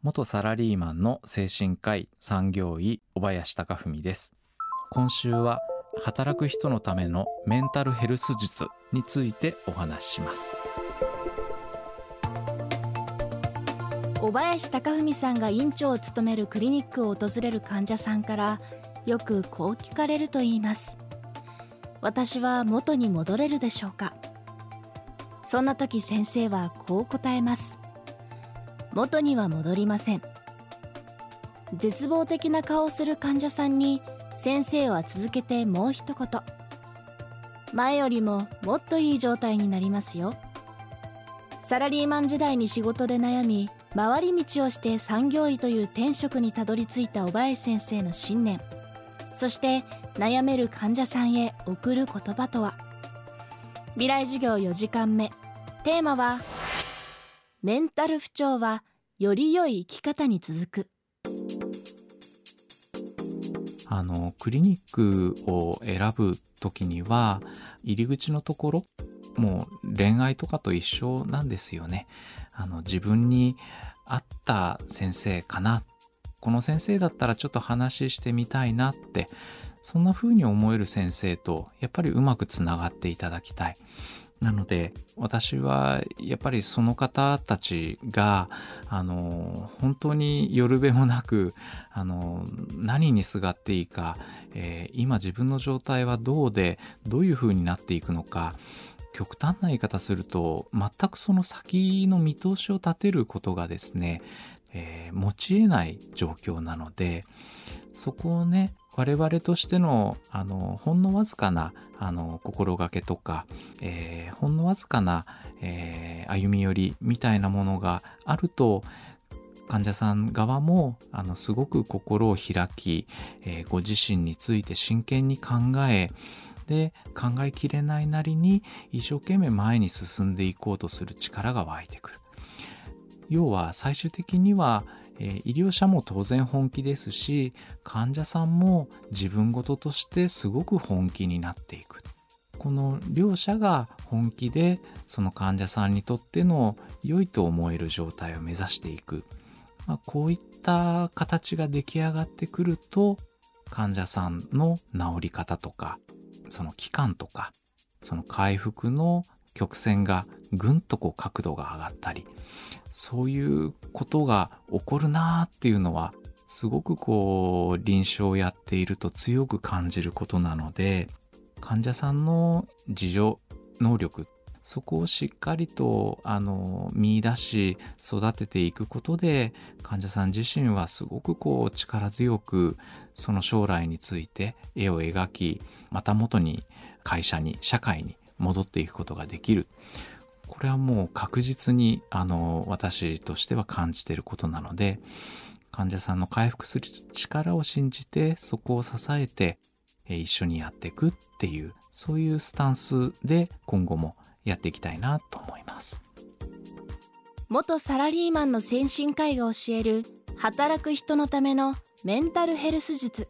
元サラリーマンの精神科医産業医小林貴文です。今週は働く人のためのメンタルヘルス術についてお話しします。小林貴文さんが院長を務めるクリニックを訪れる患者さんからよくこう聞かれると言います。私は元に戻れるでしょうか。そんな時先生はこう答えます。元には戻りません。絶望的な顔をする患者さんに先生は続けてもう一言。前よりももっといい状態になりますよ。サラリーマン時代に仕事で悩み回り道をして産業医という転職にたどり着いた小林先生の信念。そして悩める患者さんへ送る言葉とは。未来授業4時間目。テーマはメンタル不調はより良い生き方に続く。あのクリニックを選ぶ時には入り口のところもう恋愛とかと一緒なんですよね。あの自分に合った先生かな。この先生だったらちょっと話してみたいなってそんな風に思える先生とやっぱりうまくつながっていただきたい。なので私はやっぱりその方たちがあの本当によるべもなくあの何にすがっていいか、えー、今自分の状態はどうでどういう風になっていくのか極端な言い方すると全くその先の見通しを立てることがですね、えー、持ち得ない状況なのでそこをね我々としてのあのほんのわずかなあの心がけとか、えー、ほんのわずかな、えー、歩み寄りみたいなものがあると患者さん側もあのすごく心を開き、えー、ご自身について真剣に考えで考えきれないなりに一生懸命前に進んでいこうとする力が湧いてくる。要は最終的にはえ医療者も当然本気ですし患者さんも自分事としてすごく本気になっていく。この両者が本気でその患者さんにとっての良いと思える状態を目指していく、まあ、こういった形が出来上がってくると患者さんの治り方とかその期間とかその回復の曲線がぐんとこう角度が上がったりそういうことが起こるなっていうのはすごくこう臨床をやっていると強く感じることなので患者さんの自助能力そこをしっかりとあの見出し育てていくことで患者さん自身はすごくこう力強くその将来について絵を描きまた元に会社に社会に戻っていくことができる。これはもう確実にあの私としては感じていることなので患者さんの回復する力を信じてそこを支えて一緒にやっていくっていうそういうスタンスで今後もやっていきたいなと思います。元サラリーマンの先進科医が教える働く人のためのメンタルヘルス術。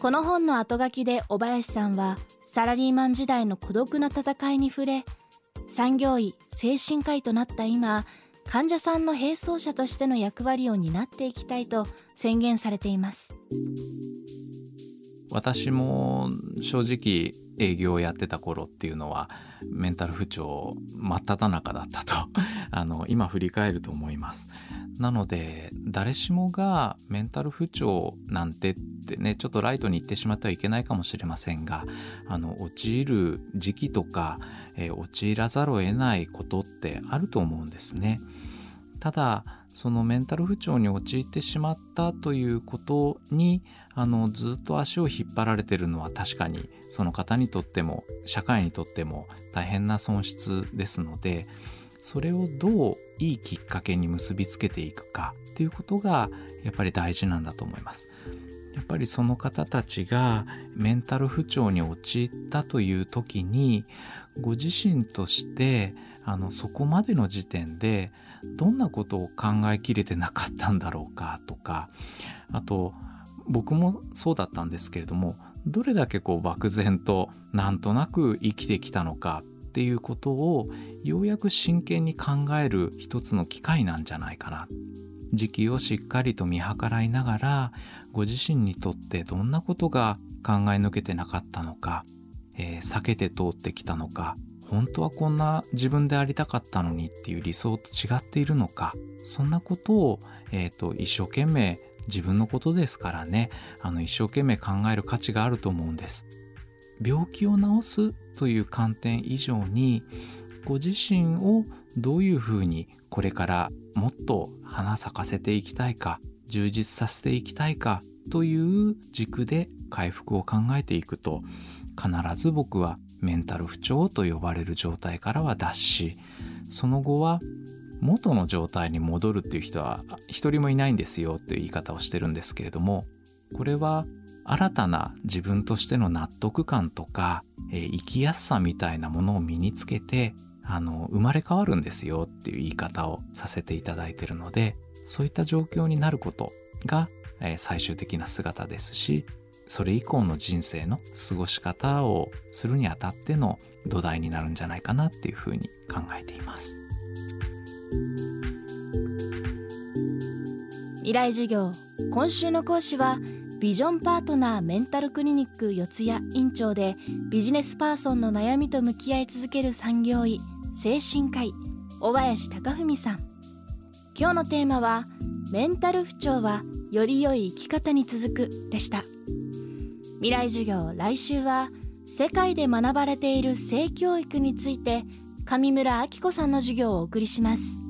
この本の後書きで小林さんはサラリーマン時代の孤独な戦いに触れ産業医精神科医となった今患者さんの並走者としての役割を担っていきたいと宣言されています。私も正直営業をやってた頃っていうのはメンタル不調真っ只中だったと あの今振り返ると思いますなので誰しもがメンタル不調なんてってねちょっとライトに言ってしまってはいけないかもしれませんがあの陥る時期とか、えー、陥らざるを得ないことってあると思うんですね。ただそのメンタル不調に陥ってしまったということにあのずっと足を引っ張られてるのは確かにその方にとっても社会にとっても大変な損失ですのでそれをどういいきっかけに結びつけていくかっていうことがやっぱり大事なんだと思います。やっぱりその方たちがメンタル不調に陥ったという時にご自身としてあのそこまでの時点でどんなことを考えきれてなかったんだろうかとかあと僕もそうだったんですけれどもどれだけこう漠然となんとなく生きてきたのかっていうことをようやく真剣に考える一つの機会なんじゃないかな。時期をしっかりと見計らいながらご自身にとってどんなことが考え抜けてなかったのか、えー、避けて通ってきたのか本当はこんな自分でありたかったのにっていう理想と違っているのかそんなことを、えーと、一生懸命自分のことですからねあの一生懸命考える価値があると思うんです。病気を治すという観点以上にご自身をどういうふうにこれからもっと花咲かせていきたいか充実させていきたいかという軸で回復を考えていくと必ず僕はメンタル不調と呼ばれる状態からは脱しその後は元の状態に戻るっていう人は一人もいないんですよっていう言い方をしてるんですけれどもこれは新たな自分としての納得感とか、えー、生きやすさみたいなものを身につけてあの生まれ変わるんですよっていう言い方をさせていただいてるのでそういった状況になることが、えー、最終的な姿ですしそれ以降の人生の過ごし方をするにあたっての土台になるんじゃないかなっていうふうに考えています。未来授業。今週の講師はビジョンパートナーメンタルクリニック四谷院長でビジネスパーソンの悩みと向き合い続ける産業医精神科医小林貴文さん。今日のテーマはメンタル不調はより良い生き方に続くでした未来授業来週は世界で学ばれている性教育について上村明子さんの授業をお送りします。